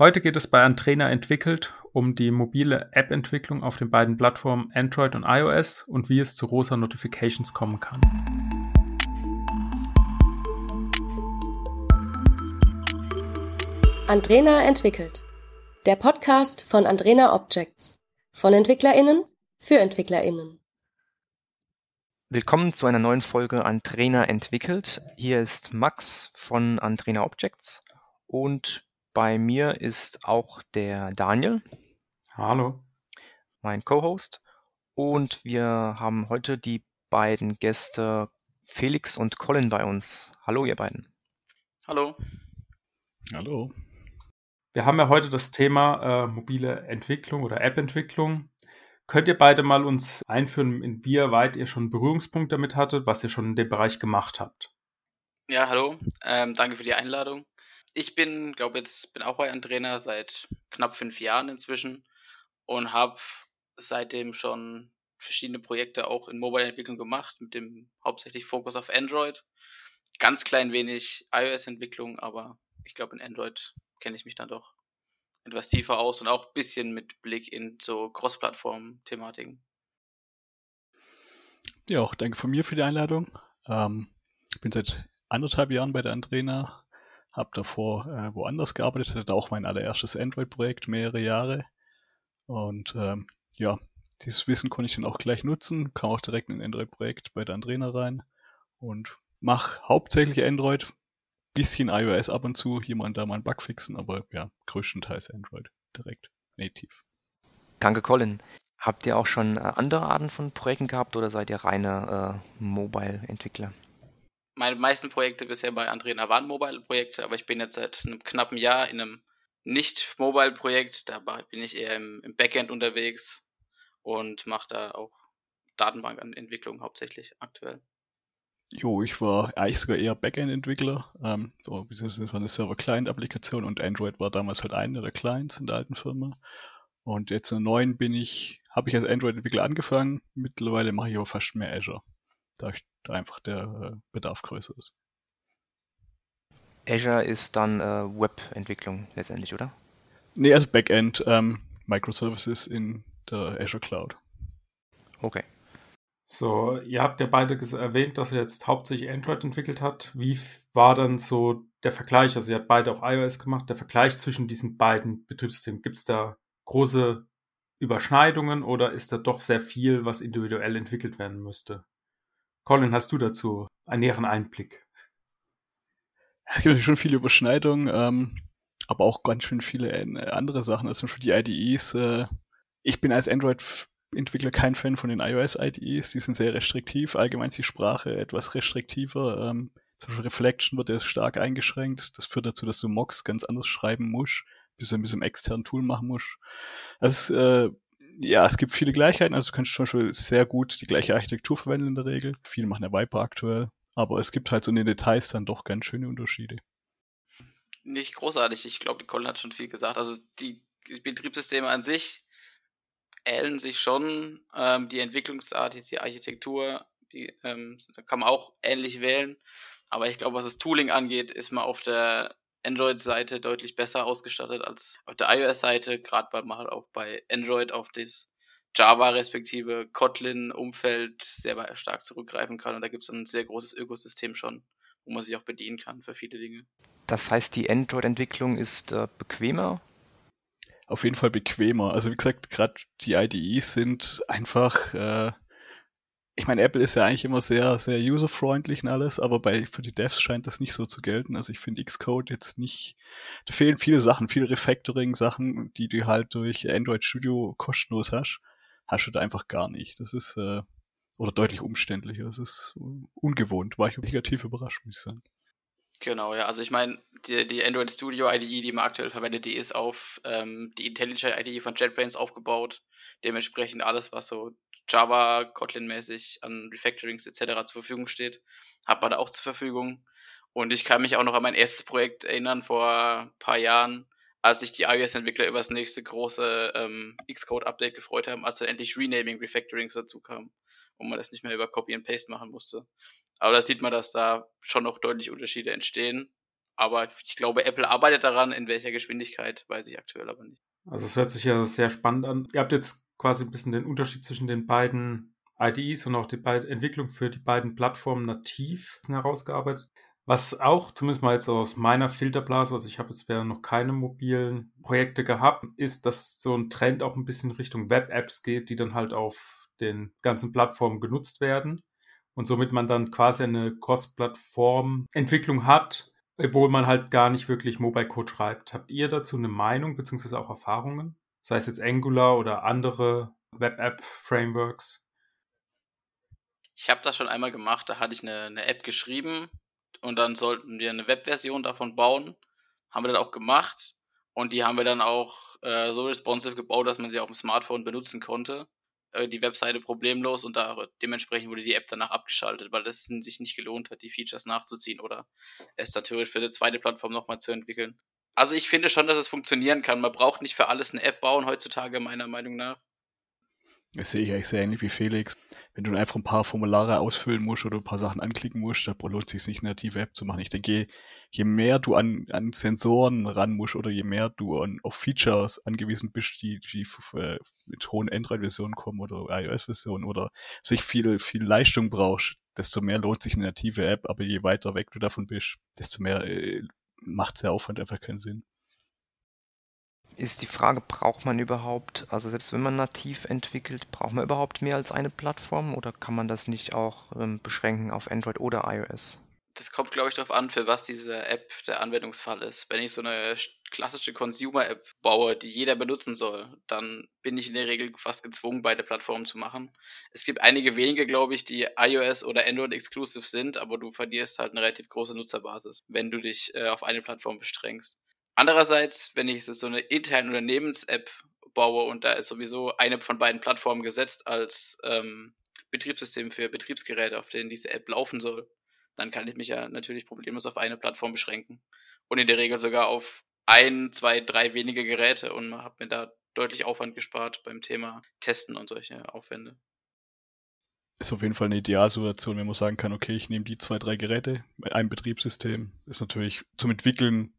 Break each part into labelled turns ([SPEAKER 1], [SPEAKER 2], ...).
[SPEAKER 1] Heute geht es bei Antrena entwickelt um die mobile App-Entwicklung auf den beiden Plattformen Android und iOS und wie es zu rosa Notifications kommen kann.
[SPEAKER 2] Andrena entwickelt. Der Podcast von Andrena Objects. Von EntwicklerInnen für EntwicklerInnen.
[SPEAKER 3] Willkommen zu einer neuen Folge Andrena entwickelt. Hier ist Max von Andrena Objects und bei mir ist auch der Daniel.
[SPEAKER 1] Hallo.
[SPEAKER 3] Mein Co-Host. Und wir haben heute die beiden Gäste Felix und Colin bei uns. Hallo, ihr beiden.
[SPEAKER 4] Hallo.
[SPEAKER 5] Hallo.
[SPEAKER 1] Wir haben ja heute das Thema äh, mobile Entwicklung oder App-Entwicklung. Könnt ihr beide mal uns einführen, inwieweit ihr schon Berührungspunkt damit hattet, was ihr schon in dem Bereich gemacht habt?
[SPEAKER 4] Ja, hallo. Ähm, danke für die Einladung ich bin, glaube jetzt, bin auch bei einem Trainer seit knapp fünf Jahren inzwischen und habe seitdem schon verschiedene Projekte auch in Mobile-Entwicklung gemacht, mit dem hauptsächlich Fokus auf Android. Ganz klein wenig iOS-Entwicklung, aber ich glaube, in Android kenne ich mich dann doch etwas tiefer aus und auch ein bisschen mit Blick in so Cross-Plattform-Thematiken.
[SPEAKER 5] Ja, auch danke von mir für die Einladung. Ähm, ich bin seit anderthalb Jahren bei der Andrena, habe davor äh, woanders gearbeitet, hatte auch mein allererstes Android-Projekt mehrere Jahre. Und ähm, ja, dieses Wissen konnte ich dann auch gleich nutzen, kam auch direkt in ein Android-Projekt bei der Andrena rein und mache hauptsächlich Android, bisschen iOS ab und zu, hier mal da mal einen Bug fixen, aber ja, größtenteils Android direkt, native.
[SPEAKER 3] Danke, Colin. Habt ihr auch schon äh, andere Arten von Projekten gehabt oder seid ihr reine äh, Mobile-Entwickler?
[SPEAKER 4] Meine meisten Projekte bisher bei Andrena waren Mobile-Projekte, aber ich bin jetzt seit einem knappen Jahr in einem nicht-Mobile-Projekt. Da bin ich eher im, im Backend unterwegs und mache da auch Datenbankentwicklung hauptsächlich aktuell.
[SPEAKER 5] Jo, ich war eigentlich sogar eher Backend-Entwickler. Ähm, so, das war eine Server-Client-Applikation und Android war damals halt eine der Clients in der alten Firma. Und jetzt in der neuen bin ich, habe ich als Android-Entwickler angefangen. Mittlerweile mache ich aber fast mehr Azure. Da ich da einfach der äh, Bedarf größer ist.
[SPEAKER 3] Azure ist dann äh, Webentwicklung letztendlich, oder?
[SPEAKER 5] Nee, also Backend, ähm, Microservices in der Azure Cloud.
[SPEAKER 3] Okay.
[SPEAKER 1] So, ihr habt ja beide erwähnt, dass ihr jetzt hauptsächlich Android entwickelt habt. Wie war dann so der Vergleich? Also ihr habt beide auch iOS gemacht. Der Vergleich zwischen diesen beiden Betriebssystemen. Gibt es da große Überschneidungen oder ist da doch sehr viel, was individuell entwickelt werden müsste? Colin, hast du dazu einen näheren Einblick?
[SPEAKER 5] Es gibt schon viele Überschneidungen, ähm, aber auch ganz schön viele äh, andere Sachen. Also für die IDEs. Äh, ich bin als Android-Entwickler kein Fan von den iOS-IDEs. Die sind sehr restriktiv. Allgemein ist die Sprache etwas restriktiver. Ähm, zum Beispiel Reflection wird ja stark eingeschränkt. Das führt dazu, dass du Mocks ganz anders schreiben musst, bis du ein bisschen externen Tool machen musst. Also äh, ja, es gibt viele Gleichheiten. Also du kannst zum Beispiel sehr gut die gleiche Architektur verwenden in der Regel. Viele machen ja Viper aktuell. Aber es gibt halt so in den Details dann doch ganz schöne Unterschiede.
[SPEAKER 4] Nicht großartig. Ich glaube, die Colin hat schon viel gesagt. Also die Betriebssysteme an sich ähneln sich schon. Ähm, die Entwicklungsart, jetzt die Architektur, die ähm, kann man auch ähnlich wählen. Aber ich glaube, was das Tooling angeht, ist man auf der Android-Seite deutlich besser ausgestattet als auf der iOS-Seite, gerade weil man halt auch bei Android auf das Java respektive Kotlin-Umfeld sehr stark zurückgreifen kann. Und da gibt es ein sehr großes Ökosystem schon, wo man sich auch bedienen kann für viele Dinge.
[SPEAKER 3] Das heißt, die Android-Entwicklung ist äh, bequemer?
[SPEAKER 5] Auf jeden Fall bequemer. Also wie gesagt, gerade die IDEs sind einfach äh, ich meine, Apple ist ja eigentlich immer sehr, sehr user-freundlich und alles, aber bei, für die Devs scheint das nicht so zu gelten. Also ich finde Xcode jetzt nicht, da fehlen viele Sachen, viele Refactoring-Sachen, die du halt durch Android Studio kostenlos hast, hast du da einfach gar nicht. Das ist, äh, oder deutlich umständlicher. Das ist ungewohnt. War ich negativ überrascht, muss ich sagen.
[SPEAKER 4] Genau, ja. Also ich meine, die, die Android Studio IDE, die man aktuell verwendet, die ist auf ähm, die IntelliJ IDE von JetBrains aufgebaut. Dementsprechend alles, was so Java, Kotlin-mäßig an Refactorings etc. zur Verfügung steht, hat man da auch zur Verfügung. Und ich kann mich auch noch an mein erstes Projekt erinnern vor ein paar Jahren, als sich die iOS-Entwickler über das nächste große ähm, Xcode-Update gefreut haben, als dann endlich Renaming Refactorings dazu kam und man das nicht mehr über Copy and Paste machen musste. Aber da sieht man, dass da schon noch deutlich Unterschiede entstehen. Aber ich glaube, Apple arbeitet daran, in welcher Geschwindigkeit, weiß ich aktuell aber nicht.
[SPEAKER 1] Also es hört sich ja sehr spannend an. Ihr habt jetzt quasi ein bisschen den Unterschied zwischen den beiden IDEs und auch die Entwicklung für die beiden Plattformen nativ herausgearbeitet. Was auch, zumindest mal jetzt aus meiner Filterblase, also ich habe jetzt noch keine mobilen Projekte gehabt, ist, dass so ein Trend auch ein bisschen Richtung Web-Apps geht, die dann halt auf den ganzen Plattformen genutzt werden und somit man dann quasi eine Cross-Plattform-Entwicklung hat, obwohl man halt gar nicht wirklich Mobile Code schreibt. Habt ihr dazu eine Meinung beziehungsweise auch Erfahrungen? Sei es jetzt Angular oder andere Web-App-Frameworks?
[SPEAKER 4] Ich habe das schon einmal gemacht, da hatte ich eine, eine App geschrieben und dann sollten wir eine Webversion davon bauen. Haben wir dann auch gemacht und die haben wir dann auch äh, so responsive gebaut, dass man sie auf dem Smartphone benutzen konnte. Äh, die Webseite problemlos und da dementsprechend wurde die App danach abgeschaltet, weil es sich nicht gelohnt hat, die Features nachzuziehen oder es natürlich für die zweite Plattform nochmal zu entwickeln. Also ich finde schon, dass es funktionieren kann. Man braucht nicht für alles eine App bauen heutzutage, meiner Meinung nach.
[SPEAKER 5] Das sehe ich eigentlich sehr ähnlich wie Felix. Wenn du einfach ein paar Formulare ausfüllen musst oder ein paar Sachen anklicken musst, da lohnt es sich nicht, eine native App zu machen. Ich denke, je mehr du an, an Sensoren ran musst oder je mehr du an, auf Features angewiesen bist, die, die mit hohen Android-Versionen kommen oder iOS-Versionen oder sich viel, viel Leistung brauchst, desto mehr lohnt sich eine native App. Aber je weiter weg du davon bist, desto mehr äh, macht der Aufwand einfach keinen Sinn
[SPEAKER 3] ist die Frage, braucht man überhaupt, also selbst wenn man nativ entwickelt, braucht man überhaupt mehr als eine Plattform oder kann man das nicht auch ähm, beschränken auf Android oder iOS?
[SPEAKER 4] Das kommt, glaube ich, darauf an, für was diese App der Anwendungsfall ist. Wenn ich so eine klassische Consumer-App baue, die jeder benutzen soll, dann bin ich in der Regel fast gezwungen, beide Plattformen zu machen. Es gibt einige wenige, glaube ich, die iOS oder Android exclusive sind, aber du verlierst halt eine relativ große Nutzerbasis, wenn du dich äh, auf eine Plattform bestrengst. Andererseits, wenn ich so eine interne Unternehmens-App baue und da ist sowieso eine von beiden Plattformen gesetzt als ähm, Betriebssystem für Betriebsgeräte, auf denen diese App laufen soll, dann kann ich mich ja natürlich problemlos auf eine Plattform beschränken. Und in der Regel sogar auf ein, zwei, drei wenige Geräte und habe mir da deutlich Aufwand gespart beim Thema Testen und solche Aufwände.
[SPEAKER 5] Ist auf jeden Fall eine Idealsituation, wenn man sagen kann, okay, ich nehme die zwei, drei Geräte mit einem Betriebssystem. Ist natürlich zum Entwickeln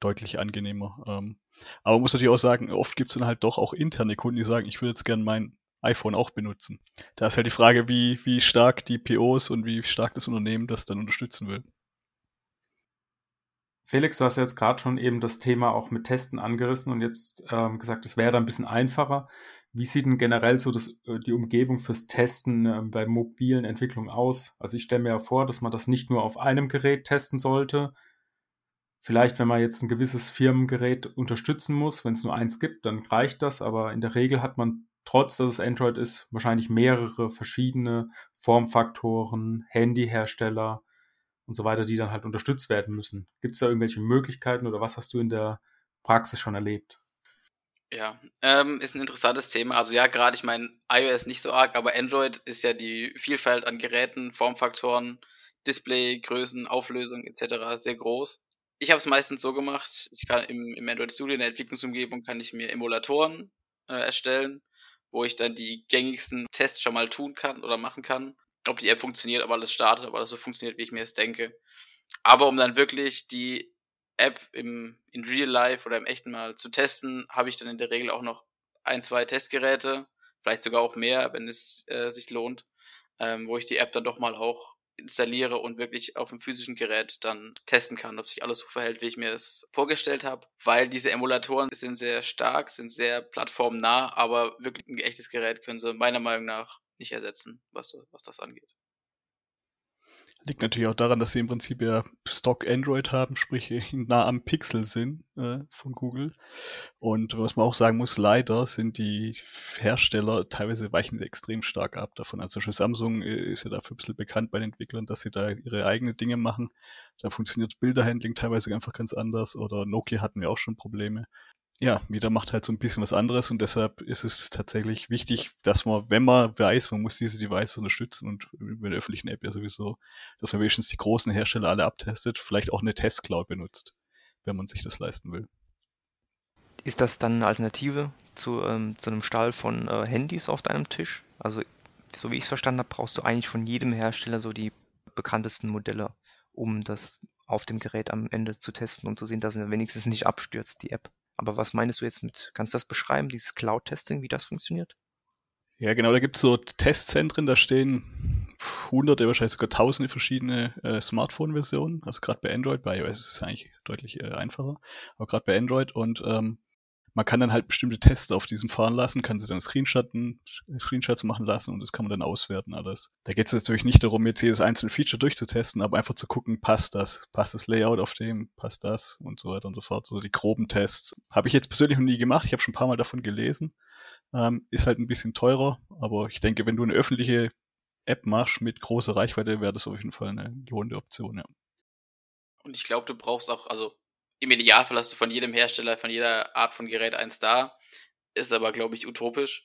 [SPEAKER 5] deutlich angenehmer. Ähm, aber man muss natürlich auch sagen, oft gibt es dann halt doch auch interne Kunden, die sagen, ich würde jetzt gerne mein iPhone auch benutzen. Da ist halt die Frage, wie, wie stark die POs und wie stark das Unternehmen das dann unterstützen will.
[SPEAKER 1] Felix, du hast jetzt gerade schon eben das Thema auch mit Testen angerissen und jetzt ähm, gesagt, es wäre da ein bisschen einfacher. Wie sieht denn generell so das, äh, die Umgebung fürs Testen äh, bei mobilen Entwicklungen aus? Also ich stelle mir ja vor, dass man das nicht nur auf einem Gerät testen sollte, Vielleicht, wenn man jetzt ein gewisses Firmengerät unterstützen muss, wenn es nur eins gibt, dann reicht das, aber in der Regel hat man, trotz dass es Android ist, wahrscheinlich mehrere verschiedene Formfaktoren, Handyhersteller und so weiter, die dann halt unterstützt werden müssen. Gibt es da irgendwelche Möglichkeiten oder was hast du in der Praxis schon erlebt?
[SPEAKER 4] Ja, ähm, ist ein interessantes Thema. Also ja, gerade ich meine, iOS nicht so arg, aber Android ist ja die Vielfalt an Geräten, Formfaktoren, Display, Größen, Auflösung etc. sehr groß ich habe es meistens so gemacht, ich kann im, im Android Studio in der Entwicklungsumgebung kann ich mir Emulatoren äh, erstellen, wo ich dann die gängigsten Tests schon mal tun kann oder machen kann. Ob die App funktioniert, ob alles startet, ob alles so funktioniert, wie ich mir es denke. Aber um dann wirklich die App im, in Real Life oder im echten Mal zu testen, habe ich dann in der Regel auch noch ein, zwei Testgeräte, vielleicht sogar auch mehr, wenn es äh, sich lohnt, ähm, wo ich die App dann doch mal auch installiere und wirklich auf dem physischen Gerät dann testen kann, ob sich alles so verhält, wie ich mir es vorgestellt habe. Weil diese Emulatoren sind sehr stark, sind sehr plattformnah, aber wirklich ein echtes Gerät können sie meiner Meinung nach nicht ersetzen, was, was das angeht.
[SPEAKER 5] Liegt natürlich auch daran, dass sie im Prinzip ja Stock Android haben, sprich nah am Pixel sind äh, von Google. Und was man auch sagen muss, leider sind die Hersteller teilweise weichen sie extrem stark ab davon. Also schon Samsung äh, ist ja dafür ein bisschen bekannt bei den Entwicklern, dass sie da ihre eigenen Dinge machen. Da funktioniert Bilderhandling teilweise einfach ganz anders oder Nokia hatten wir auch schon Probleme ja, jeder macht halt so ein bisschen was anderes und deshalb ist es tatsächlich wichtig, dass man, wenn man weiß, man muss diese Devices unterstützen und über der öffentlichen App ja sowieso, dass man wenigstens die großen Hersteller alle abtestet, vielleicht auch eine Testcloud benutzt, wenn man sich das leisten will.
[SPEAKER 3] Ist das dann eine Alternative zu, ähm, zu einem Stall von äh, Handys auf deinem Tisch? Also, so wie ich es verstanden habe, brauchst du eigentlich von jedem Hersteller so die bekanntesten Modelle, um das auf dem Gerät am Ende zu testen, um zu sehen, dass sie wenigstens nicht abstürzt, die App. Aber was meinst du jetzt mit, kannst du das beschreiben, dieses Cloud-Testing, wie das funktioniert?
[SPEAKER 5] Ja, genau, da gibt es so Testzentren, da stehen hunderte, wahrscheinlich sogar tausende verschiedene äh, Smartphone-Versionen. Also gerade bei Android, bei iOS ist es eigentlich deutlich äh, einfacher, aber gerade bei Android und ähm, man kann dann halt bestimmte Tests auf diesem fahren lassen, kann sie dann Screenshotten, Screenshots machen lassen und das kann man dann auswerten alles. Da geht es natürlich nicht darum, jetzt jedes einzelne Feature durchzutesten, aber einfach zu gucken, passt das, passt das Layout auf dem, passt das und so weiter und so fort. So die groben Tests. Habe ich jetzt persönlich noch nie gemacht, ich habe schon ein paar Mal davon gelesen. Ähm, ist halt ein bisschen teurer, aber ich denke, wenn du eine öffentliche App machst mit großer Reichweite, wäre das auf jeden Fall eine lohnende Option, ja.
[SPEAKER 4] Und ich glaube, du brauchst auch, also im Idealfall hast du von jedem Hersteller, von jeder Art von Gerät eins da. Ist aber, glaube ich, utopisch.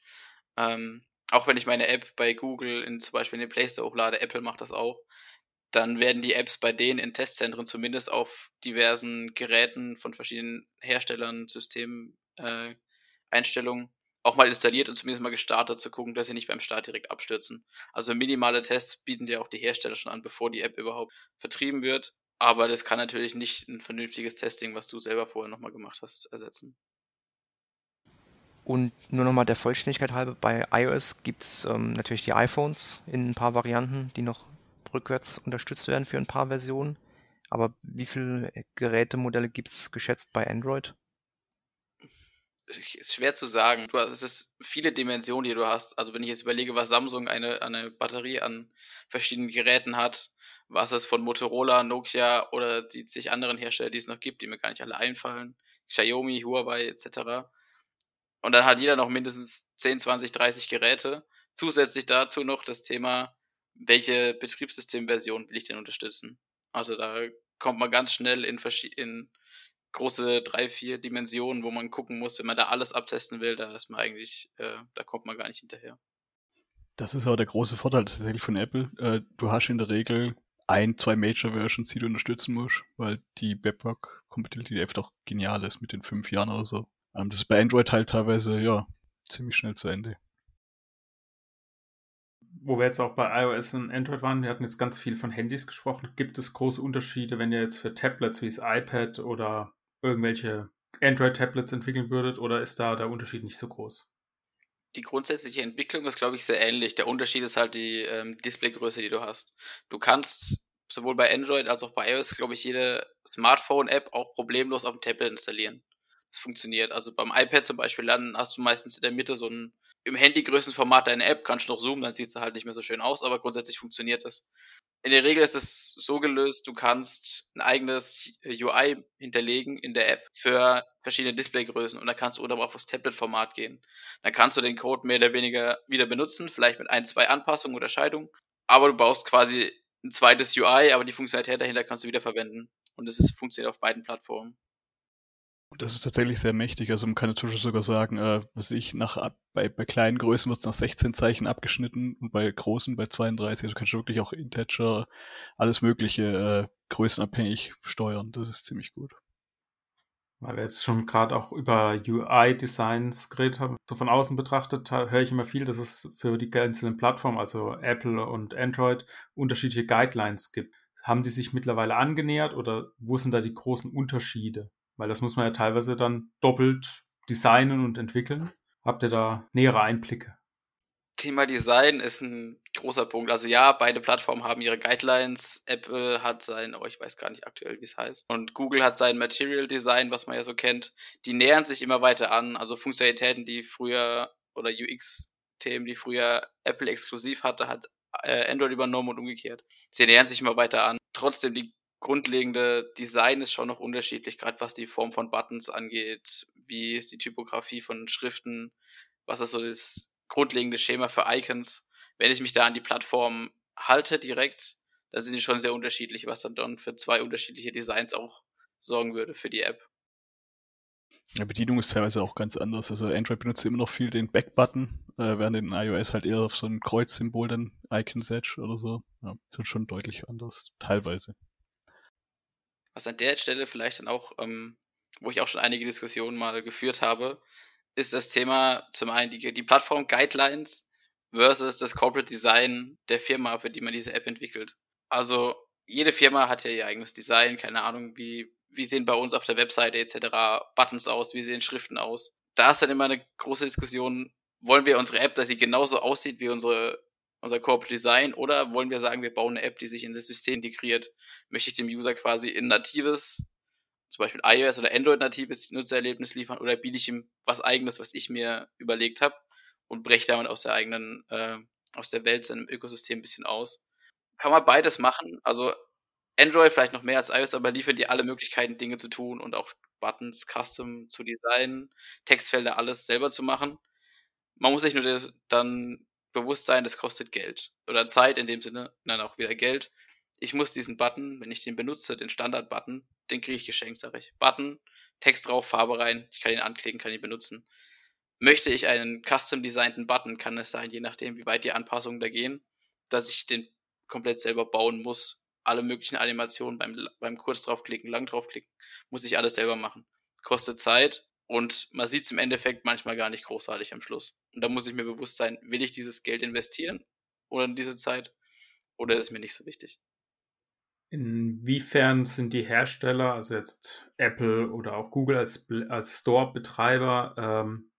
[SPEAKER 4] Ähm, auch wenn ich meine App bei Google in zum Beispiel in den Play Store hochlade, Apple macht das auch, dann werden die Apps bei denen in Testzentren zumindest auf diversen Geräten von verschiedenen Herstellern, Systemen, äh, auch mal installiert und zumindest mal gestartet, zu gucken, dass sie nicht beim Start direkt abstürzen. Also minimale Tests bieten dir auch die Hersteller schon an, bevor die App überhaupt vertrieben wird. Aber das kann natürlich nicht ein vernünftiges Testing, was du selber vorher nochmal gemacht hast, ersetzen.
[SPEAKER 3] Und nur nochmal der Vollständigkeit halber, bei iOS gibt es ähm, natürlich die iPhones in ein paar Varianten, die noch rückwärts unterstützt werden für ein paar Versionen. Aber wie viele Gerätemodelle gibt es geschätzt bei Android?
[SPEAKER 4] ist schwer zu sagen. Du hast, es ist viele Dimensionen, die du hast. Also wenn ich jetzt überlege, was Samsung eine, eine Batterie an verschiedenen Geräten hat, was es von Motorola, Nokia oder die zig anderen Hersteller, die es noch gibt, die mir gar nicht alle einfallen, Xiaomi, Huawei etc. Und dann hat jeder noch mindestens 10, 20, 30 Geräte. Zusätzlich dazu noch das Thema, welche Betriebssystemversion will ich denn unterstützen? Also da kommt man ganz schnell in, in große drei, vier Dimensionen, wo man gucken muss, wenn man da alles abtesten will, da ist man eigentlich, äh, da kommt man gar nicht hinterher.
[SPEAKER 5] Das ist auch der große Vorteil tatsächlich von Apple. Äh, du hast in der Regel ein, zwei Major-Versions, die du unterstützen musst, weil die Webpack-Compatibility einfach doch genial ist mit den fünf Jahren oder so. Ähm, das ist bei Android halt teilweise, ja, ziemlich schnell zu Ende.
[SPEAKER 1] Wo wir jetzt auch bei iOS und Android waren, wir hatten jetzt ganz viel von Handys gesprochen. Gibt es große Unterschiede, wenn ihr jetzt für Tablets wie das iPad oder irgendwelche Android-Tablets entwickeln würdet oder ist da der Unterschied nicht so groß?
[SPEAKER 4] Die grundsätzliche Entwicklung ist, glaube ich, sehr ähnlich. Der Unterschied ist halt die ähm, Displaygröße, die du hast. Du kannst sowohl bei Android als auch bei iOS, glaube ich, jede Smartphone-App auch problemlos auf dem Tablet installieren. Das funktioniert. Also beim iPad zum Beispiel dann hast du meistens in der Mitte so ein im Handygrößenformat deine App, kannst du noch zoomen, dann sieht sie halt nicht mehr so schön aus, aber grundsätzlich funktioniert das. In der Regel ist es so gelöst, du kannst ein eigenes UI hinterlegen in der App für verschiedene Displaygrößen und dann kannst du oder auch aufs Tablet-Format gehen. Dann kannst du den Code mehr oder weniger wieder benutzen, vielleicht mit ein, zwei Anpassungen oder Scheidungen, aber du baust quasi ein zweites UI, aber die Funktionalität dahinter kannst du wieder verwenden. Und es funktioniert auf beiden Plattformen.
[SPEAKER 5] Das ist tatsächlich sehr mächtig. Also man kann natürlich sogar sagen, äh, was ich nach bei, bei kleinen Größen wird es nach 16 Zeichen abgeschnitten und bei großen bei 32. Also kannst du wirklich auch Integer, alles mögliche äh, größenabhängig steuern. Das ist ziemlich gut.
[SPEAKER 1] Weil wir jetzt schon gerade auch über UI-Designs geredet haben. So von außen betrachtet höre ich immer viel, dass es für die einzelnen Plattformen, also Apple und Android, unterschiedliche Guidelines gibt. Haben die sich mittlerweile angenähert oder wo sind da die großen Unterschiede? Weil das muss man ja teilweise dann doppelt designen und entwickeln. Habt ihr da nähere Einblicke?
[SPEAKER 4] Thema Design ist ein großer Punkt. Also ja, beide Plattformen haben ihre Guidelines. Apple hat sein, oh, ich weiß gar nicht aktuell, wie es heißt. Und Google hat sein Material Design, was man ja so kennt. Die nähern sich immer weiter an. Also Funktionalitäten, die früher oder UX-Themen, die früher Apple exklusiv hatte, hat äh, Android übernommen und umgekehrt. Sie nähern sich immer weiter an. Trotzdem, die grundlegende Design ist schon noch unterschiedlich, gerade was die Form von Buttons angeht, wie ist die Typografie von Schriften, was ist so das grundlegende Schema für Icons. Wenn ich mich da an die Plattform halte direkt, dann sind die schon sehr unterschiedlich, was dann, dann für zwei unterschiedliche Designs auch sorgen würde für die App.
[SPEAKER 5] Ja, Bedienung ist teilweise auch ganz anders. Also Android benutzt immer noch viel den Back-Button, äh, während in iOS halt eher auf so ein Kreuzsymbol dann Icon setzt oder so. Ja, ist schon deutlich anders, teilweise.
[SPEAKER 4] Was an der Stelle vielleicht dann auch, ähm, wo ich auch schon einige Diskussionen mal geführt habe, ist das Thema zum einen die, die Plattform-Guidelines versus das Corporate Design der Firma, für die man diese App entwickelt. Also jede Firma hat ja ihr eigenes Design, keine Ahnung, wie, wie sehen bei uns auf der Webseite etc. Buttons aus, wie sehen Schriften aus. Da ist dann immer eine große Diskussion, wollen wir unsere App, dass sie genauso aussieht wie unsere, unser Corporate Design oder wollen wir sagen, wir bauen eine App, die sich in das System integriert? Möchte ich dem User quasi in natives, zum Beispiel iOS oder Android-natives Nutzererlebnis liefern oder biete ich ihm was eigenes, was ich mir überlegt habe und breche damit aus der eigenen, äh, aus der Welt, seinem Ökosystem ein bisschen aus? Kann man beides machen. Also Android vielleicht noch mehr als iOS, aber liefert dir alle Möglichkeiten, Dinge zu tun und auch Buttons custom zu designen, Textfelder, alles selber zu machen. Man muss sich nur dann bewusst sein, das kostet Geld. Oder Zeit in dem Sinne, dann auch wieder Geld. Ich muss diesen Button, wenn ich den benutze, den Standard-Button, den kriege ich geschenkt, sage ich. Button, Text drauf, Farbe rein, ich kann ihn anklicken, kann ihn benutzen. Möchte ich einen custom designten Button, kann es sein, je nachdem, wie weit die Anpassungen da gehen, dass ich den komplett selber bauen muss. Alle möglichen Animationen beim, beim kurz draufklicken, lang draufklicken, muss ich alles selber machen. Kostet Zeit und man sieht es im Endeffekt manchmal gar nicht großartig am Schluss. Und da muss ich mir bewusst sein, will ich dieses Geld investieren oder in diese Zeit oder ist mir nicht so wichtig.
[SPEAKER 1] Inwiefern sind die Hersteller, also jetzt Apple oder auch Google als, als Store-Betreiber, ähm,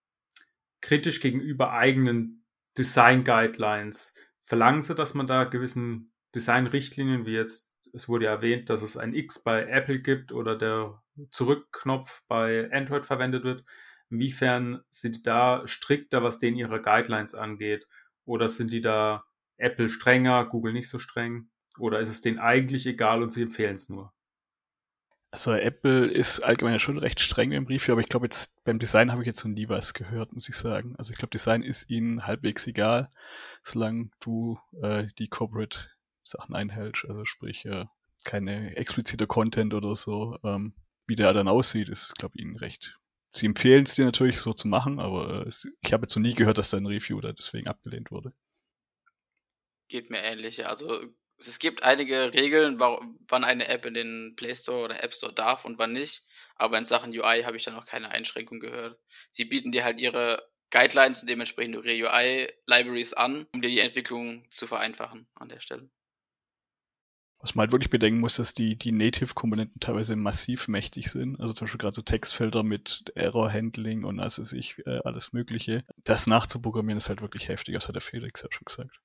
[SPEAKER 1] kritisch gegenüber eigenen Design-Guidelines? verlangen sie, dass man da gewissen Designrichtlinien, wie jetzt, es wurde ja erwähnt, dass es ein X bei Apple gibt oder der Zurückknopf bei Android verwendet wird. Inwiefern sind die da strikter, was denen ihre Guidelines angeht? Oder sind die da Apple strenger, Google nicht so streng? Oder ist es denen eigentlich egal und sie empfehlen es nur?
[SPEAKER 5] Also Apple ist allgemein schon recht streng im Review, aber ich glaube jetzt beim Design habe ich jetzt noch nie was gehört, muss ich sagen. Also ich glaube, Design ist ihnen halbwegs egal, solange du äh, die Corporate Sachen einhältst. Also sprich, äh, keine explizite Content oder so. Ähm, wie der dann aussieht, ist, glaube ich, ihnen recht. Sie empfehlen es dir natürlich so zu machen, aber äh, ich habe jetzt noch nie gehört, dass da ein Review da deswegen abgelehnt wurde.
[SPEAKER 4] Geht mir ähnlich. Also es gibt einige Regeln, wann eine App in den Play Store oder App Store darf und wann nicht. Aber in Sachen UI habe ich da noch keine Einschränkung gehört. Sie bieten dir halt ihre Guidelines und dementsprechend ihre UI-Libraries an, um dir die Entwicklung zu vereinfachen an der Stelle.
[SPEAKER 5] Was man halt wirklich bedenken muss, dass die, die Native-Komponenten teilweise massiv mächtig sind. Also zum Beispiel gerade so Textfelder mit Error-Handling und also sich äh, alles Mögliche. Das nachzuprogrammieren ist halt wirklich heftig, das hat der Felix ja schon gesagt.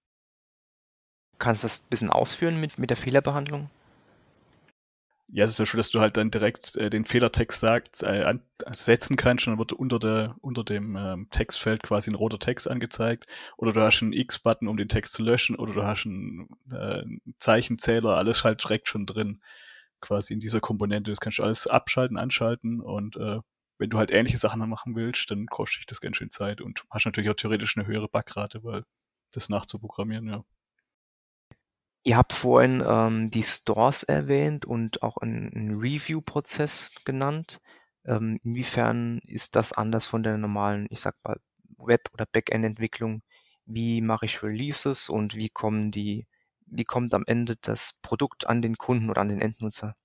[SPEAKER 3] Kannst du das ein bisschen ausführen mit, mit der Fehlerbehandlung?
[SPEAKER 5] Ja, es ist ja schon, dass du halt dann direkt äh, den Fehlertext sagt, äh, setzen kannst und dann wird unter, der, unter dem ähm, Textfeld quasi ein roter Text angezeigt. Oder du hast einen X-Button, um den Text zu löschen. Oder du hast einen, äh, einen Zeichenzähler, alles halt direkt schon drin. Quasi in dieser Komponente. Das kannst du alles abschalten, anschalten. Und äh, wenn du halt ähnliche Sachen machen willst, dann kostet dich das ganz schön Zeit. Und hast natürlich auch theoretisch eine höhere Backrate, weil das nachzuprogrammieren, ja.
[SPEAKER 3] Ihr habt vorhin ähm, die Stores erwähnt und auch einen Review-Prozess genannt. Ähm, inwiefern ist das anders von der normalen, ich sag mal, Web- oder Backend-Entwicklung? Wie mache ich Releases und wie kommen die, wie kommt am Ende das Produkt an den Kunden oder an den Endnutzer?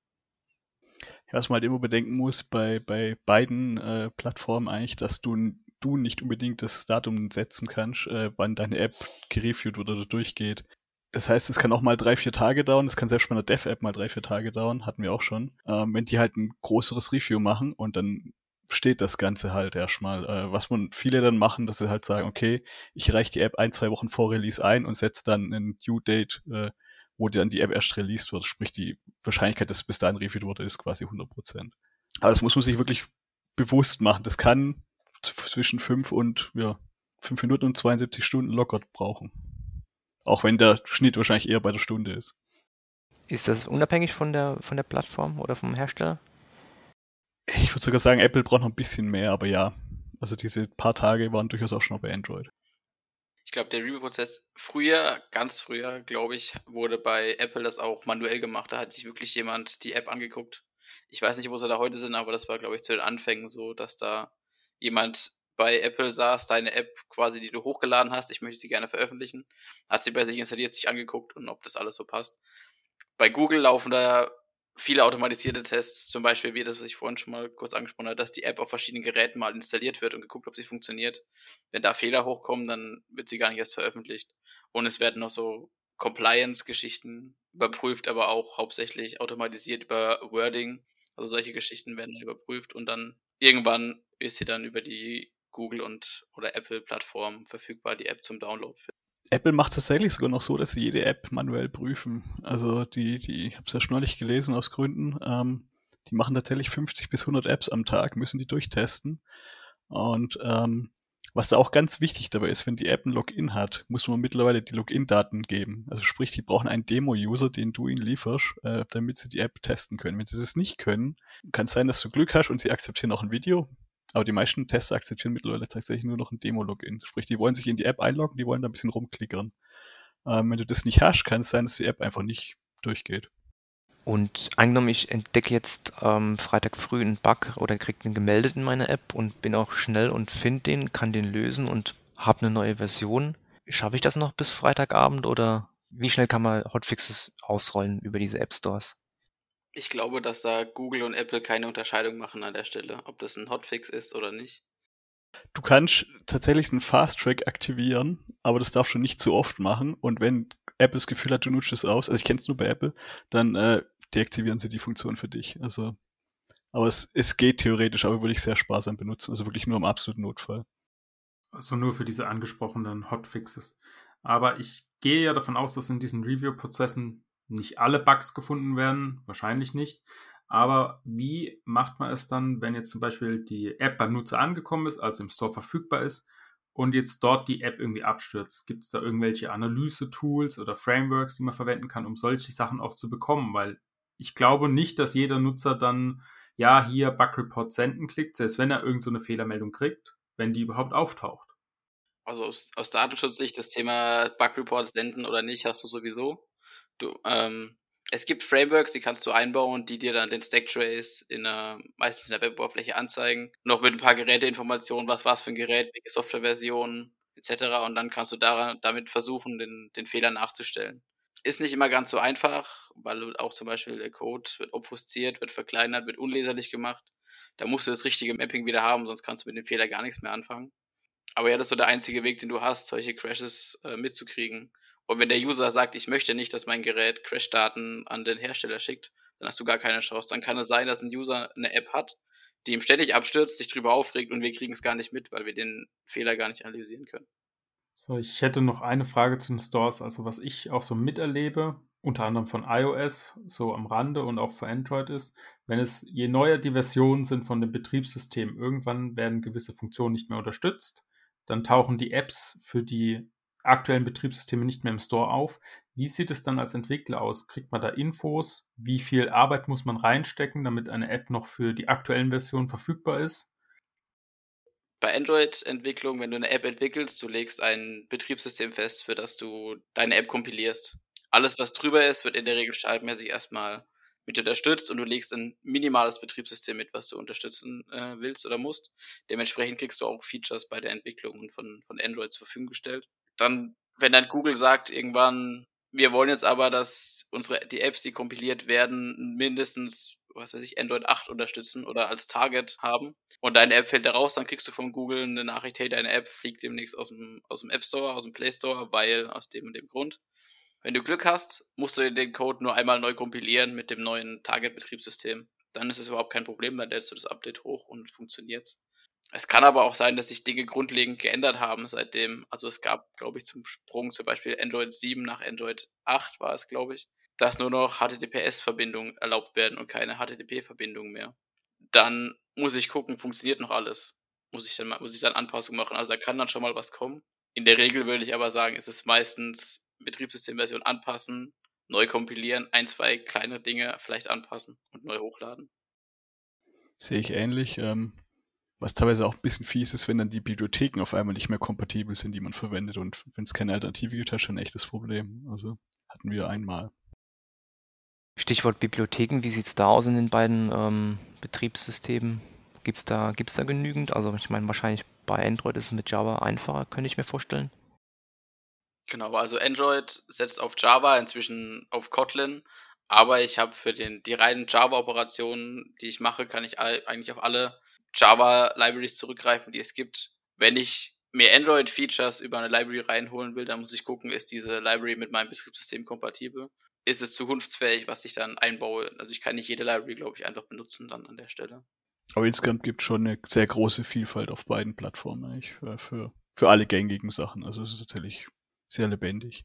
[SPEAKER 5] Was man halt immer bedenken muss bei, bei beiden äh, Plattformen eigentlich, dass du, du nicht unbedingt das Datum setzen kannst, äh, wann deine App gereviewt oder durchgeht. Das heißt, es kann auch mal drei, vier Tage dauern. Das kann selbst bei einer Dev-App mal drei, vier Tage dauern. Hatten wir auch schon. Ähm, wenn die halt ein größeres Review machen und dann steht das Ganze halt erstmal. Äh, was man viele dann machen, dass sie halt sagen, okay, ich reiche die App ein, zwei Wochen vor Release ein und setze dann ein Due-Date, äh, wo dann die App erst released wird. Sprich, die Wahrscheinlichkeit, dass es bis dahin reviewt wurde, ist quasi 100%. Aber das muss man sich wirklich bewusst machen. Das kann zwischen fünf und, ja, fünf Minuten und 72 Stunden locker brauchen. Auch wenn der Schnitt wahrscheinlich eher bei der Stunde ist.
[SPEAKER 3] Ist das unabhängig von der, von der Plattform oder vom Hersteller?
[SPEAKER 5] Ich würde sogar sagen, Apple braucht noch ein bisschen mehr, aber ja. Also diese paar Tage waren durchaus auch schon bei Android.
[SPEAKER 4] Ich glaube, der Review-Prozess früher, ganz früher, glaube ich, wurde bei Apple das auch manuell gemacht. Da hat sich wirklich jemand die App angeguckt. Ich weiß nicht, wo sie da heute sind, aber das war, glaube ich, zu den Anfängen so, dass da jemand bei Apple saß, deine App quasi, die du hochgeladen hast, ich möchte sie gerne veröffentlichen, hat sie bei sich installiert, sich angeguckt und ob das alles so passt. Bei Google laufen da viele automatisierte Tests, zum Beispiel wie das, was ich vorhin schon mal kurz angesprochen habe, dass die App auf verschiedenen Geräten mal installiert wird und geguckt, ob sie funktioniert. Wenn da Fehler hochkommen, dann wird sie gar nicht erst veröffentlicht. Und es werden noch so Compliance-Geschichten überprüft aber auch hauptsächlich automatisiert über Wording. Also solche Geschichten werden überprüft und dann irgendwann ist sie dann über die Google und oder Apple Plattform verfügbar, die App zum Download.
[SPEAKER 5] Apple macht es tatsächlich sogar noch so, dass sie jede App manuell prüfen. Also die, die, ich habe es ja schon neulich gelesen aus Gründen, ähm, die machen tatsächlich 50 bis 100 Apps am Tag, müssen die durchtesten. Und ähm, was da auch ganz wichtig dabei ist, wenn die App ein Login hat, muss man mittlerweile die Login-Daten geben. Also sprich, die brauchen einen Demo-User, den du ihnen lieferst, äh, damit sie die App testen können. Wenn sie das nicht können, kann es sein, dass du Glück hast und sie akzeptieren auch ein Video. Aber die meisten Tester akzeptieren mittlerweile tatsächlich nur noch ein Demo-Login. Sprich, die wollen sich in die App einloggen, die wollen da ein bisschen rumklickern. Ähm, wenn du das nicht hast, kann es sein, dass die App einfach nicht durchgeht.
[SPEAKER 3] Und angenommen, ich entdecke jetzt ähm, Freitag früh einen Bug oder kriege den gemeldet in meiner App und bin auch schnell und finde den, kann den lösen und habe eine neue Version. Schaffe ich das noch bis Freitagabend oder wie schnell kann man Hotfixes ausrollen über diese App Stores?
[SPEAKER 4] Ich glaube, dass da Google und Apple keine Unterscheidung machen an der Stelle, ob das ein Hotfix ist oder nicht.
[SPEAKER 5] Du kannst tatsächlich einen Fast Track aktivieren, aber das darfst du nicht zu oft machen. Und wenn Apple das Gefühl hat, du nutzt es aus, also ich kenne es nur bei Apple, dann äh, deaktivieren sie die Funktion für dich. Also, aber es, es geht theoretisch, aber würde ich sehr sparsam benutzen. Also wirklich nur im absoluten Notfall.
[SPEAKER 1] Also nur für diese angesprochenen Hotfixes. Aber ich gehe ja davon aus, dass in diesen Review-Prozessen nicht alle Bugs gefunden werden. Wahrscheinlich nicht. Aber wie macht man es dann, wenn jetzt zum Beispiel die App beim Nutzer angekommen ist, also im Store verfügbar ist und jetzt dort die App irgendwie abstürzt? Gibt es da irgendwelche Analyse-Tools oder Frameworks, die man verwenden kann, um solche Sachen auch zu bekommen? Weil ich glaube nicht, dass jeder Nutzer dann, ja, hier Bug Report senden klickt, selbst wenn er irgendeine so Fehlermeldung kriegt, wenn die überhaupt auftaucht.
[SPEAKER 4] Also aus, aus Datenschutzsicht das Thema Bug Report senden oder nicht, hast du sowieso. Du, ähm, es gibt Frameworks, die kannst du einbauen, die dir dann den Stack Trace in einer, meistens in der Web-Oberfläche anzeigen. Noch mit ein paar Geräteinformationen, was war es für ein Gerät, welche Softwareversion, etc. Und dann kannst du daran, damit versuchen, den, den Fehler nachzustellen. Ist nicht immer ganz so einfach, weil auch zum Beispiel der Code wird obfusziert, wird verkleinert, wird unleserlich gemacht. Da musst du das richtige Mapping wieder haben, sonst kannst du mit dem Fehler gar nichts mehr anfangen. Aber ja, das ist so der einzige Weg, den du hast, solche Crashes äh, mitzukriegen. Und wenn der User sagt, ich möchte nicht, dass mein Gerät Crash-Daten an den Hersteller schickt, dann hast du gar keine Chance. Dann kann es sein, dass ein User eine App hat, die ihm ständig abstürzt, sich drüber aufregt und wir kriegen es gar nicht mit, weil wir den Fehler gar nicht analysieren können.
[SPEAKER 1] So, ich hätte noch eine Frage zu den Stores. Also, was ich auch so miterlebe, unter anderem von iOS, so am Rande und auch für Android ist, wenn es, je neuer die Versionen sind von dem Betriebssystem, irgendwann werden gewisse Funktionen nicht mehr unterstützt. Dann tauchen die Apps für die aktuellen Betriebssysteme nicht mehr im Store auf. Wie sieht es dann als Entwickler aus? Kriegt man da Infos? Wie viel Arbeit muss man reinstecken, damit eine App noch für die aktuellen Versionen verfügbar ist?
[SPEAKER 4] bei Android-Entwicklung, wenn du eine App entwickelst, du legst ein Betriebssystem fest, für das du deine App kompilierst. Alles, was drüber ist, wird in der Regel standardmäßig erstmal mit unterstützt und du legst ein minimales Betriebssystem mit, was du unterstützen äh, willst oder musst. Dementsprechend kriegst du auch Features bei der Entwicklung von, von Android zur Verfügung gestellt. Dann, wenn dann Google sagt irgendwann, wir wollen jetzt aber, dass unsere die Apps, die kompiliert werden, mindestens was weiß ich, Android 8 unterstützen oder als Target haben und deine App fällt da raus, dann kriegst du von Google eine Nachricht, hey, deine App fliegt demnächst aus dem, aus dem App Store, aus dem Play Store, weil aus dem und dem Grund. Wenn du Glück hast, musst du den Code nur einmal neu kompilieren mit dem neuen Target-Betriebssystem. Dann ist es überhaupt kein Problem, dann lädst du das Update hoch und funktioniert's. Es kann aber auch sein, dass sich Dinge grundlegend geändert haben seitdem. Also es gab, glaube ich, zum Sprung zum Beispiel Android 7 nach Android 8 war es, glaube ich dass nur noch HTTPS-Verbindungen erlaubt werden und keine HTTP-Verbindungen mehr. Dann muss ich gucken, funktioniert noch alles. Muss ich dann, muss ich dann Anpassungen machen. Also da kann dann schon mal was kommen. In der Regel würde ich aber sagen, ist es meistens Betriebssystemversion anpassen, neu kompilieren, ein, zwei kleine Dinge vielleicht anpassen und neu hochladen.
[SPEAKER 5] Sehe ich ähnlich. Ähm, was teilweise auch ein bisschen fies ist, wenn dann die Bibliotheken auf einmal nicht mehr kompatibel sind, die man verwendet. Und wenn es keine Alternative gibt, hast du ein echtes Problem. Also hatten wir einmal.
[SPEAKER 3] Stichwort Bibliotheken, wie sieht es da aus in den beiden ähm, Betriebssystemen? Gibt es da, gibt's da genügend? Also ich meine, wahrscheinlich bei Android ist es mit Java einfacher, könnte ich mir vorstellen.
[SPEAKER 4] Genau, also Android setzt auf Java, inzwischen auf Kotlin, aber ich habe für den, die reinen Java-Operationen, die ich mache, kann ich eigentlich auf alle Java-Libraries zurückgreifen, die es gibt. Wenn ich mir Android-Features über eine Library reinholen will, dann muss ich gucken, ist diese Library mit meinem Betriebssystem kompatibel ist es zukunftsfähig, was ich dann einbaue. Also ich kann nicht jede Library, glaube ich, einfach benutzen dann an der Stelle.
[SPEAKER 5] Aber insgesamt gibt es schon eine sehr große Vielfalt auf beiden Plattformen eigentlich für, für, für alle gängigen Sachen. Also es ist tatsächlich sehr lebendig.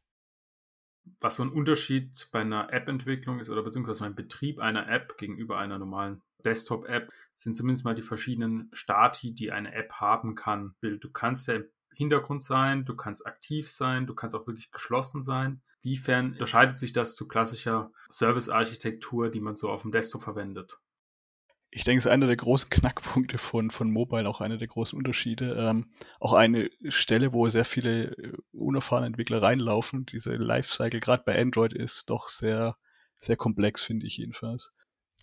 [SPEAKER 1] Was so ein Unterschied bei einer App-Entwicklung ist oder beziehungsweise beim Betrieb einer App gegenüber einer normalen Desktop-App, sind zumindest mal die verschiedenen Stati, die eine App haben kann. Du kannst ja im Hintergrund sein, du kannst aktiv sein, du kannst auch wirklich geschlossen sein. Wiefern unterscheidet sich das zu klassischer Service-Architektur, die man so auf dem Desktop verwendet?
[SPEAKER 5] ich denke, es ist einer der großen Knackpunkte von, von Mobile, auch einer der großen Unterschiede. Ähm, auch eine Stelle, wo sehr viele äh, unerfahrene Entwickler reinlaufen. Diese Lifecycle, gerade bei Android, ist doch sehr, sehr komplex, finde ich jedenfalls.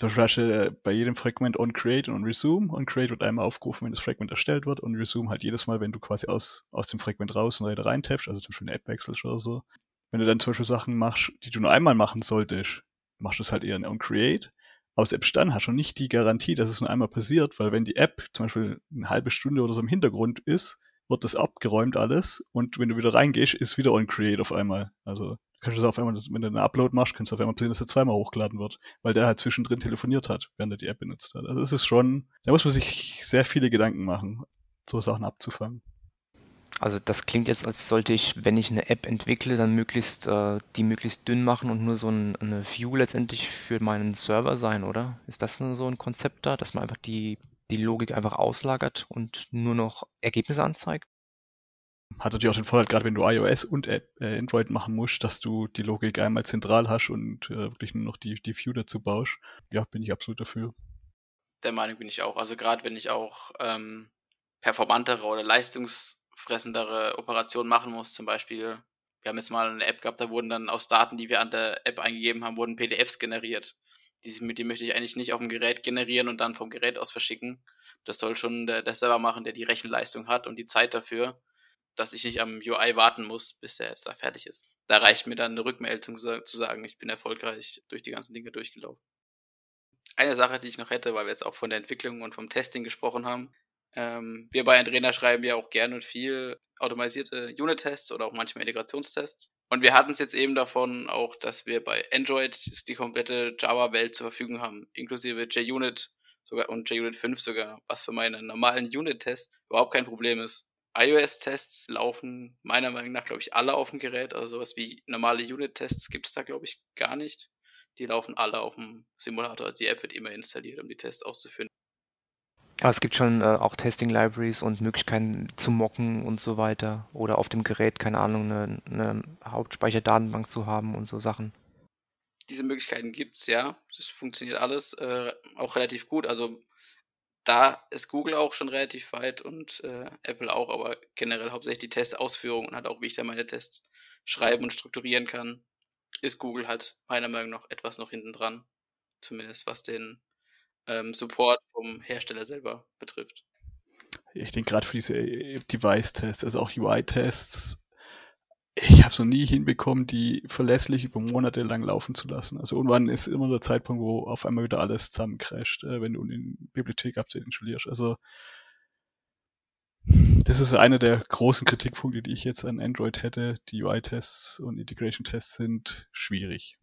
[SPEAKER 5] Zum Beispiel äh, bei jedem Fragment on Create und on Resume. On Create wird einmal aufgerufen, wenn das Fragment erstellt wird. On Resume halt jedes Mal, wenn du quasi aus, aus dem Fragment raus und wieder rein tappst, also zum Beispiel eine App wechselst oder so. Wenn du dann zum Beispiel Sachen machst, die du nur einmal machen solltest, machst du es halt eher in on Create aber selbst dann hast du nicht die Garantie, dass es nur einmal passiert, weil wenn die App zum Beispiel eine halbe Stunde oder so im Hintergrund ist, wird das abgeräumt alles und wenn du wieder reingehst, ist wieder on Create auf einmal. Also kannst du auf einmal, wenn du einen Upload machst, kannst du auf einmal sehen, dass er zweimal hochgeladen wird, weil der halt zwischendrin telefoniert hat, während er die App benutzt hat. Also es ist schon, da muss man sich sehr viele Gedanken machen, so Sachen abzufangen.
[SPEAKER 3] Also das klingt jetzt, als sollte ich, wenn ich eine App entwickle, dann möglichst äh, die möglichst dünn machen und nur so ein, eine View letztendlich für meinen Server sein, oder? Ist das so ein Konzept da, dass man einfach die, die Logik einfach auslagert und nur noch Ergebnisse anzeigt?
[SPEAKER 5] Hat natürlich auch den Vorteil, gerade wenn du iOS und App, äh, Android machen musst, dass du die Logik einmal zentral hast und äh, wirklich nur noch die, die View dazu baust. Ja, bin ich absolut dafür.
[SPEAKER 4] Der Meinung bin ich auch. Also gerade wenn ich auch ähm, performantere oder leistungs fressendere Operationen machen muss. Zum Beispiel, wir haben jetzt mal eine App gehabt, da wurden dann aus Daten, die wir an der App eingegeben haben, wurden PDFs generiert. Die, die möchte ich eigentlich nicht auf dem Gerät generieren und dann vom Gerät aus verschicken. Das soll schon der, der Server machen, der die Rechenleistung hat und die Zeit dafür, dass ich nicht am UI warten muss, bis der jetzt da fertig ist. Da reicht mir dann eine Rückmeldung zu sagen, ich bin erfolgreich durch die ganzen Dinge durchgelaufen. Eine Sache, die ich noch hätte, weil wir jetzt auch von der Entwicklung und vom Testing gesprochen haben, ähm, wir bei Andrena schreiben ja auch gerne und viel automatisierte Unit-Tests oder auch manchmal Integrationstests. Und wir hatten es jetzt eben davon auch, dass wir bei Android die komplette Java-Welt zur Verfügung haben, inklusive JUnit sogar und JUnit 5 sogar, was für meine normalen Unit-Tests überhaupt kein Problem ist. iOS-Tests laufen meiner Meinung nach, glaube ich, alle auf dem Gerät. Also sowas wie normale Unit-Tests gibt es da, glaube ich, gar nicht. Die laufen alle auf dem Simulator. Also die App wird immer installiert, um die Tests auszuführen.
[SPEAKER 3] Aber es gibt schon äh, auch Testing-Libraries und Möglichkeiten zu mocken und so weiter. Oder auf dem Gerät, keine Ahnung, eine, eine Hauptspeicherdatenbank zu haben und so Sachen.
[SPEAKER 4] Diese Möglichkeiten gibt es, ja. Das funktioniert alles äh, auch relativ gut. Also da ist Google auch schon relativ weit und äh, Apple auch, aber generell hauptsächlich die Testausführung und halt auch, wie ich da meine Tests schreiben und strukturieren kann, ist Google halt meiner Meinung nach etwas noch hinten dran. Zumindest was den ähm, Support vom Hersteller selber betrifft.
[SPEAKER 5] Ich denke gerade für diese äh, Device-Tests, also auch UI-Tests, ich habe es noch nie hinbekommen, die verlässlich über Monate lang laufen zu lassen. Also irgendwann ist immer der Zeitpunkt, wo auf einmal wieder alles zusammencrasht, äh, wenn du in Bibliothek-Update installierst. Also das ist einer der großen Kritikpunkte, die ich jetzt an Android hätte. Die UI-Tests und Integration-Tests sind schwierig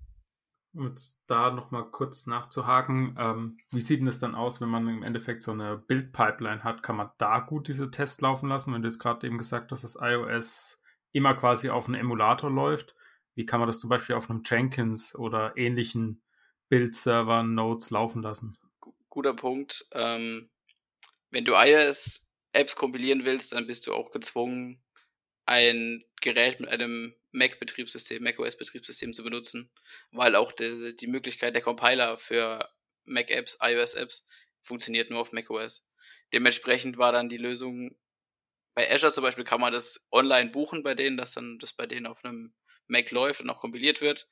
[SPEAKER 1] um jetzt da nochmal kurz nachzuhaken, ähm, wie sieht denn das dann aus, wenn man im Endeffekt so eine Build-Pipeline hat? Kann man da gut diese Tests laufen lassen? Wenn du jetzt gerade eben gesagt hast, dass iOS immer quasi auf einem Emulator läuft, wie kann man das zum Beispiel auf einem Jenkins oder ähnlichen Build-Server-Nodes laufen lassen?
[SPEAKER 4] Guter Punkt. Ähm, wenn du iOS-Apps kompilieren willst, dann bist du auch gezwungen, ein Gerät mit einem Mac-Betriebssystem, macOS-Betriebssystem zu benutzen, weil auch die, die Möglichkeit der Compiler für Mac-Apps, iOS-Apps funktioniert nur auf macOS. Dementsprechend war dann die Lösung, bei Azure zum Beispiel kann man das online buchen bei denen, dass dann das bei denen auf einem Mac läuft und auch kompiliert wird.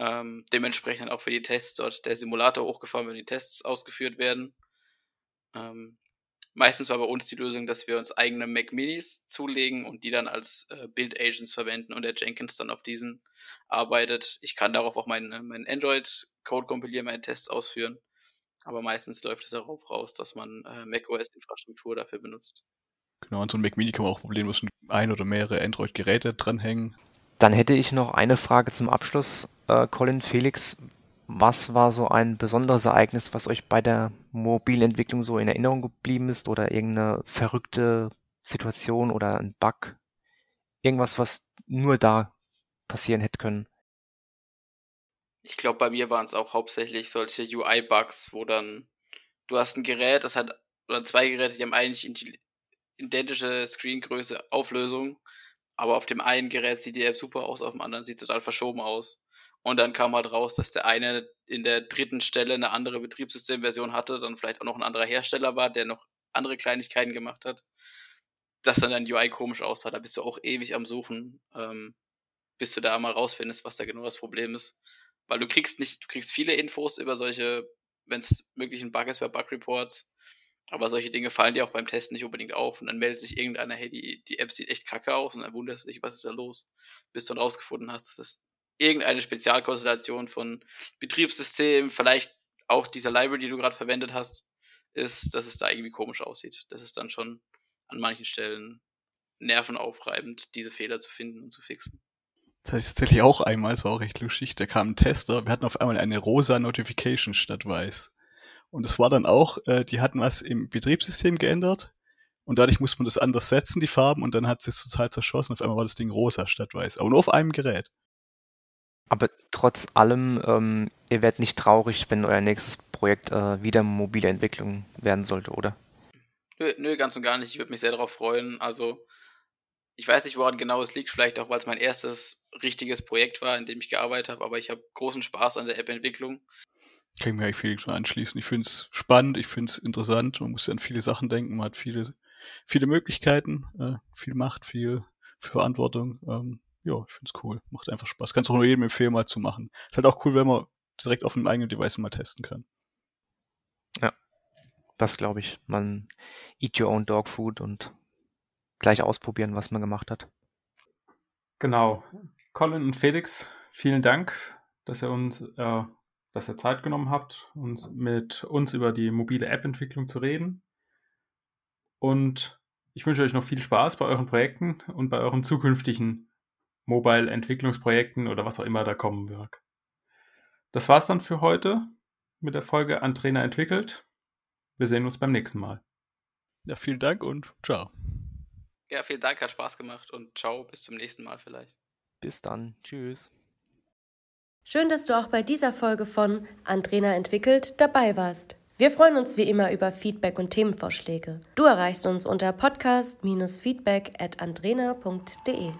[SPEAKER 4] Ähm, dementsprechend auch für die Tests dort der Simulator hochgefahren, wenn die Tests ausgeführt werden. Ähm, Meistens war bei uns die Lösung, dass wir uns eigene Mac Minis zulegen und die dann als äh, Build Agents verwenden und der Jenkins dann auf diesen arbeitet. Ich kann darauf auch meinen mein Android-Code kompilieren, meine Tests ausführen. Aber meistens läuft es darauf raus, dass man äh, macOS-Infrastruktur dafür benutzt.
[SPEAKER 5] Genau, an so einem Mac Mini kann man auch problemlos ein oder mehrere Android-Geräte dranhängen.
[SPEAKER 3] Dann hätte ich noch eine Frage zum Abschluss. äh, Colin Felix, was war so ein besonderes Ereignis, was euch bei der Mobilentwicklung so in Erinnerung geblieben ist oder irgendeine verrückte Situation oder ein Bug? Irgendwas, was nur da passieren hätte können?
[SPEAKER 4] Ich glaube, bei mir waren es auch hauptsächlich solche UI-Bugs, wo dann du hast ein Gerät, das hat, oder zwei Geräte, die haben eigentlich identische Screengröße, Auflösung, aber auf dem einen Gerät sieht die App super aus, auf dem anderen sieht total verschoben aus. Und dann kam halt raus, dass der eine in der dritten Stelle eine andere Betriebssystemversion hatte, dann vielleicht auch noch ein anderer Hersteller war, der noch andere Kleinigkeiten gemacht hat, dass dann dein UI komisch aussah. Da bist du auch ewig am Suchen, ähm, bis du da mal rausfindest, was da genau das Problem ist. Weil du kriegst nicht, du kriegst viele Infos über solche, wenn es wirklich ein Bug ist bei Bug Reports, aber solche Dinge fallen dir auch beim Testen nicht unbedingt auf. Und dann meldet sich irgendeiner, hey, die, die App sieht echt kacke aus und dann wunderst du dich, was ist da los? Bis du dann rausgefunden hast, dass es irgendeine Spezialkonstellation von Betriebssystem, vielleicht auch dieser Library, die du gerade verwendet hast, ist, dass es da irgendwie komisch aussieht. Das ist dann schon an manchen Stellen nervenaufreibend, diese Fehler zu finden und zu fixen.
[SPEAKER 5] Das hatte ich tatsächlich auch einmal, es war auch recht lustig. Da kam ein Tester, wir hatten auf einmal eine rosa Notification statt weiß. Und es war dann auch, äh, die hatten was im Betriebssystem geändert und dadurch musste man das anders setzen, die Farben, und dann hat es total zerschossen. Auf einmal war das Ding rosa statt weiß, aber nur auf einem Gerät.
[SPEAKER 3] Aber trotz allem, ähm, ihr werdet nicht traurig, wenn euer nächstes Projekt äh, wieder mobile Entwicklung werden sollte, oder?
[SPEAKER 4] Nö, nö, ganz und gar nicht. Ich würde mich sehr darauf freuen. Also, ich weiß nicht, woran genau es liegt. Vielleicht auch, weil es mein erstes richtiges Projekt war, in dem ich gearbeitet habe. Aber ich habe großen Spaß an der App-Entwicklung.
[SPEAKER 5] Kann ich mir eigentlich Felix nur anschließen. Ich finde es spannend, ich finde es interessant. Man muss an viele Sachen denken. Man hat viele, viele Möglichkeiten, äh, viel Macht, viel Verantwortung. Ähm, ja, ich finde es cool. Macht einfach Spaß. Kannst auch nur jedem empfehlen, mal zu machen. Ist halt auch cool, wenn man direkt auf einem eigenen Device mal testen kann.
[SPEAKER 3] Ja, das glaube ich. Man eat your own dog food und gleich ausprobieren, was man gemacht hat.
[SPEAKER 1] Genau. Colin und Felix, vielen Dank, dass ihr uns, äh, dass ihr Zeit genommen habt, uns mit uns über die mobile App-Entwicklung zu reden. Und ich wünsche euch noch viel Spaß bei euren Projekten und bei euren zukünftigen Mobile-Entwicklungsprojekten oder was auch immer da kommen wird. Das war's dann für heute mit der Folge an Trainer entwickelt. Wir sehen uns beim nächsten Mal.
[SPEAKER 5] Ja, vielen Dank und ciao.
[SPEAKER 4] Ja, vielen Dank, hat Spaß gemacht und ciao, bis zum nächsten Mal vielleicht.
[SPEAKER 3] Bis dann, tschüss.
[SPEAKER 2] Schön, dass du auch bei dieser Folge von Andrena entwickelt dabei warst. Wir freuen uns wie immer über Feedback und Themenvorschläge. Du erreichst uns unter podcast-feedback at andrena.de.